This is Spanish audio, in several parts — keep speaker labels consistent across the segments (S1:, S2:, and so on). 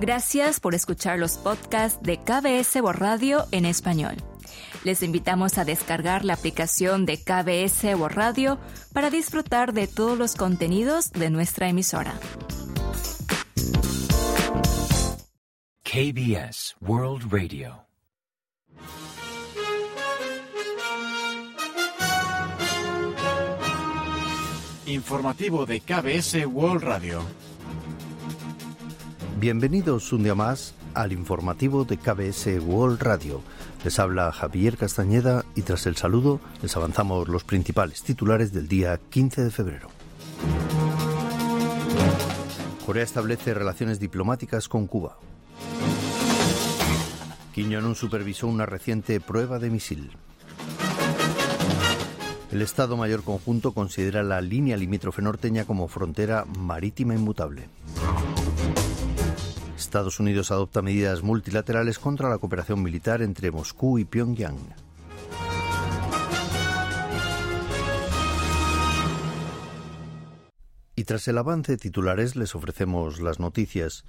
S1: Gracias por escuchar los podcasts de KBS World Radio en español. Les invitamos a descargar la aplicación de KBS World Radio para disfrutar de todos los contenidos de nuestra emisora.
S2: KBS World Radio.
S3: Informativo de KBS World Radio.
S4: Bienvenidos un día más al informativo de KBS World Radio. Les habla Javier Castañeda y tras el saludo les avanzamos los principales titulares del día 15 de febrero. Corea establece relaciones diplomáticas con Cuba. Jong-un supervisó una reciente prueba de misil. El Estado Mayor Conjunto considera la línea limítrofe norteña como frontera marítima inmutable. Estados Unidos adopta medidas multilaterales contra la cooperación militar entre Moscú y Pyongyang. Y tras el avance de titulares les ofrecemos las noticias.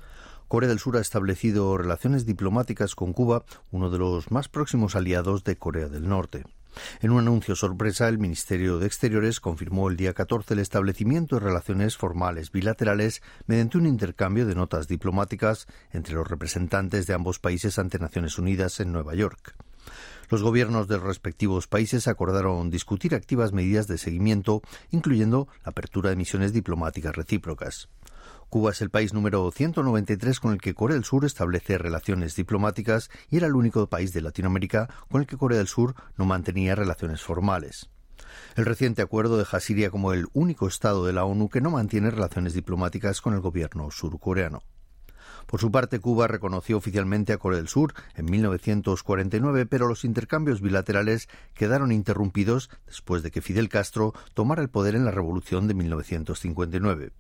S4: Corea del Sur ha establecido relaciones diplomáticas con Cuba, uno de los más próximos aliados de Corea del Norte. En un anuncio sorpresa, el Ministerio de Exteriores confirmó el día 14 el establecimiento de relaciones formales bilaterales mediante un intercambio de notas diplomáticas entre los representantes de ambos países ante Naciones Unidas en Nueva York. Los gobiernos de los respectivos países acordaron discutir activas medidas de seguimiento, incluyendo la apertura de misiones diplomáticas recíprocas. Cuba es el país número 193 con el que Corea del Sur establece relaciones diplomáticas y era el único país de Latinoamérica con el que Corea del Sur no mantenía relaciones formales. El reciente acuerdo deja a Siria como el único Estado de la ONU que no mantiene relaciones diplomáticas con el gobierno surcoreano. Por su parte, Cuba reconoció oficialmente a Corea del Sur en 1949, pero los intercambios bilaterales quedaron interrumpidos después de que Fidel Castro tomara el poder en la Revolución de 1959.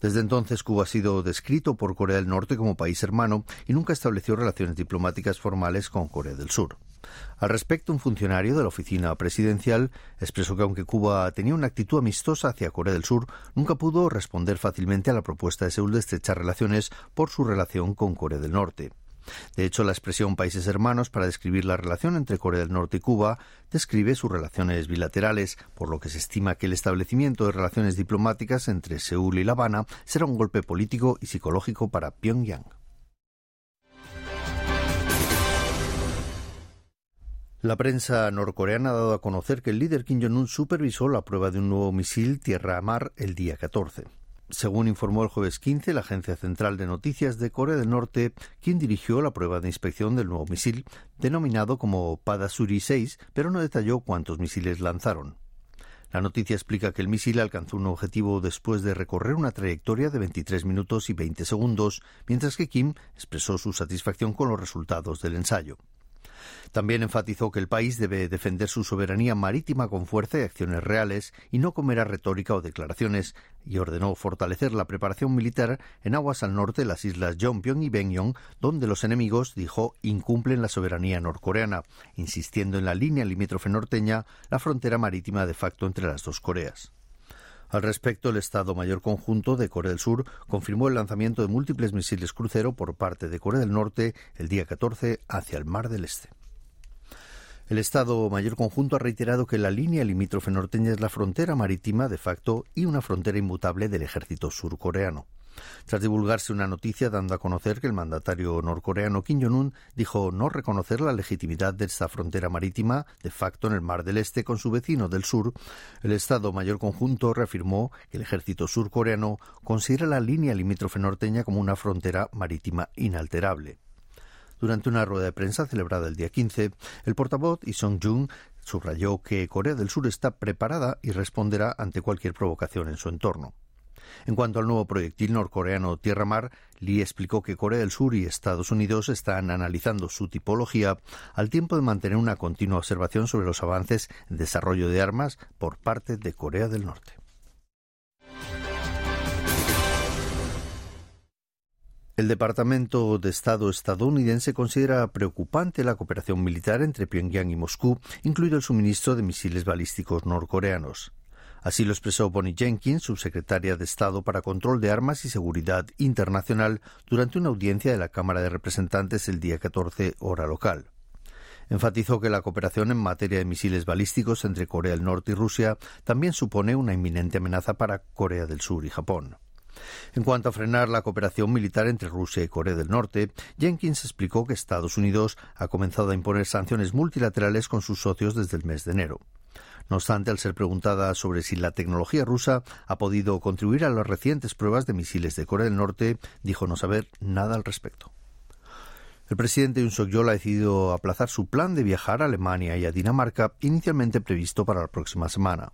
S4: Desde entonces Cuba ha sido descrito por Corea del Norte como país hermano y nunca estableció relaciones diplomáticas formales con Corea del Sur. Al respecto, un funcionario de la oficina presidencial expresó que aunque Cuba tenía una actitud amistosa hacia Corea del Sur, nunca pudo responder fácilmente a la propuesta de Seúl de estrechar relaciones por su relación con Corea del Norte. De hecho, la expresión países hermanos para describir la relación entre Corea del Norte y Cuba describe sus relaciones bilaterales, por lo que se estima que el establecimiento de relaciones diplomáticas entre Seúl y La Habana será un golpe político y psicológico para Pyongyang. La prensa norcoreana ha dado a conocer que el líder Kim Jong-un supervisó la prueba de un nuevo misil tierra-mar el día 14. Según informó el jueves 15 la Agencia Central de Noticias de Corea del Norte, quien dirigió la prueba de inspección del nuevo misil, denominado como Padasuri 6, pero no detalló cuántos misiles lanzaron. La noticia explica que el misil alcanzó un objetivo después de recorrer una trayectoria de 23 minutos y 20 segundos, mientras que Kim expresó su satisfacción con los resultados del ensayo. También enfatizó que el país debe defender su soberanía marítima con fuerza y acciones reales y no con mera retórica o declaraciones, y ordenó fortalecer la preparación militar en aguas al norte de las islas Jongpyong y Bengyong, donde los enemigos, dijo, incumplen la soberanía norcoreana, insistiendo en la línea limítrofe norteña, la frontera marítima de facto entre las dos Coreas. Al respecto, el Estado Mayor Conjunto de Corea del Sur confirmó el lanzamiento de múltiples misiles crucero por parte de Corea del Norte el día 14 hacia el Mar del Este. El Estado Mayor Conjunto ha reiterado que la línea limítrofe norteña es la frontera marítima de facto y una frontera inmutable del ejército surcoreano. Tras divulgarse una noticia dando a conocer que el mandatario norcoreano Kim Jong-un dijo no reconocer la legitimidad de esta frontera marítima de facto en el Mar del Este con su vecino del sur, el Estado Mayor Conjunto reafirmó que el ejército surcoreano considera la línea limítrofe norteña como una frontera marítima inalterable. Durante una rueda de prensa celebrada el día 15, el portavoz Lee Song-jung subrayó que Corea del Sur está preparada y responderá ante cualquier provocación en su entorno. En cuanto al nuevo proyectil norcoreano Tierra-Mar, Lee explicó que Corea del Sur y Estados Unidos están analizando su tipología al tiempo de mantener una continua observación sobre los avances en desarrollo de armas por parte de Corea del Norte. El Departamento de Estado estadounidense considera preocupante la cooperación militar entre Pyongyang y Moscú, incluido el suministro de misiles balísticos norcoreanos. Así lo expresó Bonnie Jenkins, subsecretaria de Estado para Control de Armas y Seguridad Internacional, durante una audiencia de la Cámara de Representantes el día 14 hora local. Enfatizó que la cooperación en materia de misiles balísticos entre Corea del Norte y Rusia también supone una inminente amenaza para Corea del Sur y Japón. En cuanto a frenar la cooperación militar entre Rusia y Corea del Norte, Jenkins explicó que Estados Unidos ha comenzado a imponer sanciones multilaterales con sus socios desde el mes de enero. No obstante, al ser preguntada sobre si la tecnología rusa ha podido contribuir a las recientes pruebas de misiles de Corea del Norte, dijo no saber nada al respecto. El presidente Yoon Suk-yeol ha decidido aplazar su plan de viajar a Alemania y a Dinamarca, inicialmente previsto para la próxima semana.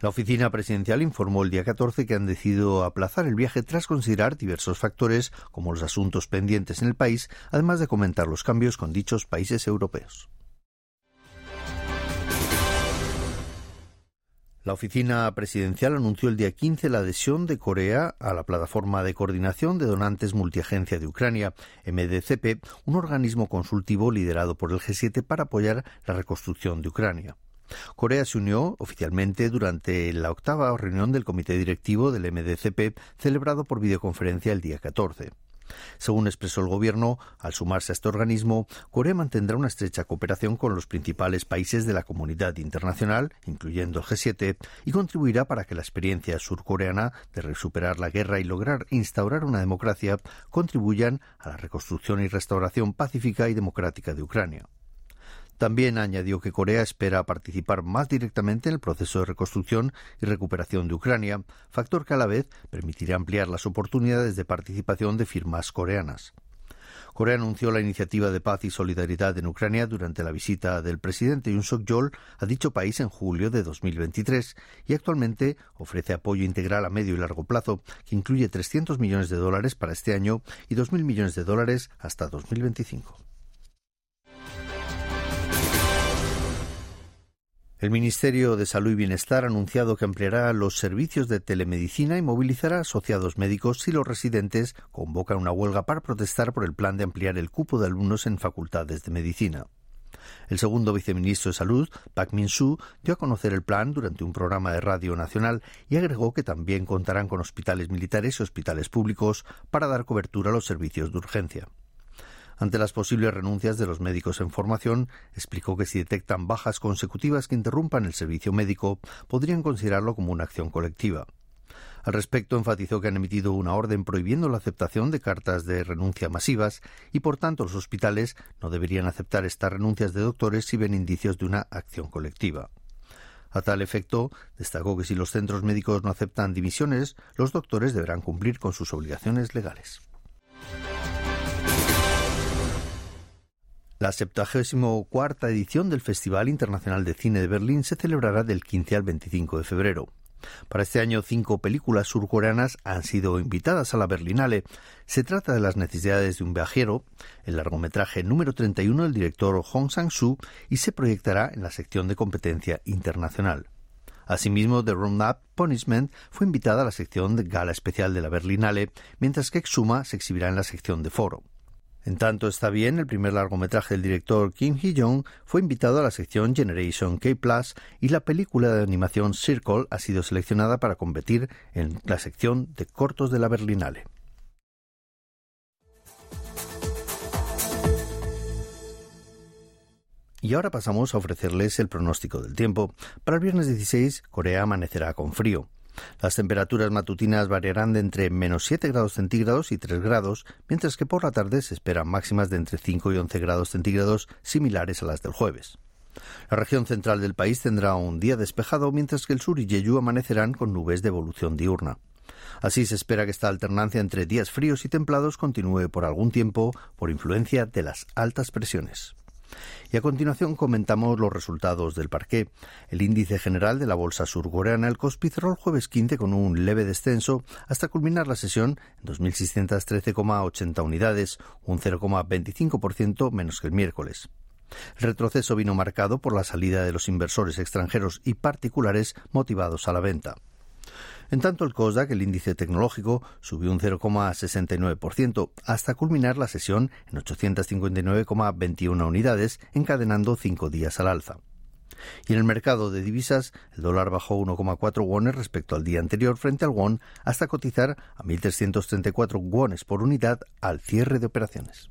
S4: La oficina presidencial informó el día 14 que han decidido aplazar el viaje tras considerar diversos factores, como los asuntos pendientes en el país, además de comentar los cambios con dichos países europeos. La oficina presidencial anunció el día 15 la adhesión de Corea a la plataforma de coordinación de donantes multiagencia de Ucrania, MDCP, un organismo consultivo liderado por el G7 para apoyar la reconstrucción de Ucrania. Corea se unió oficialmente durante la octava reunión del comité directivo del MDCP celebrado por videoconferencia el día 14. Según expresó el Gobierno, al sumarse a este organismo, Corea mantendrá una estrecha cooperación con los principales países de la comunidad internacional, incluyendo el G7, y contribuirá para que la experiencia surcoreana de resuperar la guerra y lograr instaurar una democracia contribuyan a la reconstrucción y restauración pacífica y democrática de Ucrania. También añadió que Corea espera participar más directamente en el proceso de reconstrucción y recuperación de Ucrania, factor que a la vez permitirá ampliar las oportunidades de participación de firmas coreanas. Corea anunció la iniciativa de paz y solidaridad en Ucrania durante la visita del presidente Yoon Suk-yeol a dicho país en julio de 2023 y actualmente ofrece apoyo integral a medio y largo plazo que incluye 300 millones de dólares para este año y 2.000 millones de dólares hasta 2025. El Ministerio de Salud y Bienestar ha anunciado que ampliará los servicios de telemedicina y movilizará asociados médicos si los residentes convocan una huelga para protestar por el plan de ampliar el cupo de alumnos en facultades de medicina. El segundo viceministro de Salud, Pak Min-soo, dio a conocer el plan durante un programa de radio nacional y agregó que también contarán con hospitales militares y hospitales públicos para dar cobertura a los servicios de urgencia. Ante las posibles renuncias de los médicos en formación, explicó que si detectan bajas consecutivas que interrumpan el servicio médico, podrían considerarlo como una acción colectiva. Al respecto, enfatizó que han emitido una orden prohibiendo la aceptación de cartas de renuncia masivas y, por tanto, los hospitales no deberían aceptar estas renuncias de doctores si ven indicios de una acción colectiva. A tal efecto, destacó que si los centros médicos no aceptan dimisiones, los doctores deberán cumplir con sus obligaciones legales. La 74 edición del Festival Internacional de Cine de Berlín se celebrará del 15 al 25 de febrero. Para este año, cinco películas surcoreanas han sido invitadas a la Berlinale. Se trata de Las necesidades de un viajero, el largometraje número 31 del director Hong Sang-soo y se proyectará en la sección de competencia internacional. Asimismo, The Roundup Punishment fue invitada a la sección de gala especial de la Berlinale, mientras que Exuma se exhibirá en la sección de foro. En tanto está bien, el primer largometraje del director Kim Hee-jong fue invitado a la sección Generation K y la película de animación Circle ha sido seleccionada para competir en la sección de cortos de la Berlinale. Y ahora pasamos a ofrecerles el pronóstico del tiempo. Para el viernes 16, Corea amanecerá con frío. Las temperaturas matutinas variarán de entre menos 7 grados centígrados y 3 grados, mientras que por la tarde se esperan máximas de entre 5 y 11 grados centígrados similares a las del jueves. La región central del país tendrá un día despejado, mientras que el sur y Jeju amanecerán con nubes de evolución diurna. Así se espera que esta alternancia entre días fríos y templados continúe por algún tiempo por influencia de las altas presiones. Y a continuación comentamos los resultados del parqué. El índice general de la bolsa surcoreana, el Kospi, jueves 15 con un leve descenso hasta culminar la sesión en 2.613,80 unidades, un 0,25% menos que el miércoles. El retroceso vino marcado por la salida de los inversores extranjeros y particulares motivados a la venta. En tanto, el COSDAC, el índice tecnológico, subió un 0,69% hasta culminar la sesión en 859,21 unidades, encadenando cinco días al alza. Y en el mercado de divisas, el dólar bajó 1,4 wones respecto al día anterior frente al won hasta cotizar a 1.334 wones por unidad al cierre de operaciones.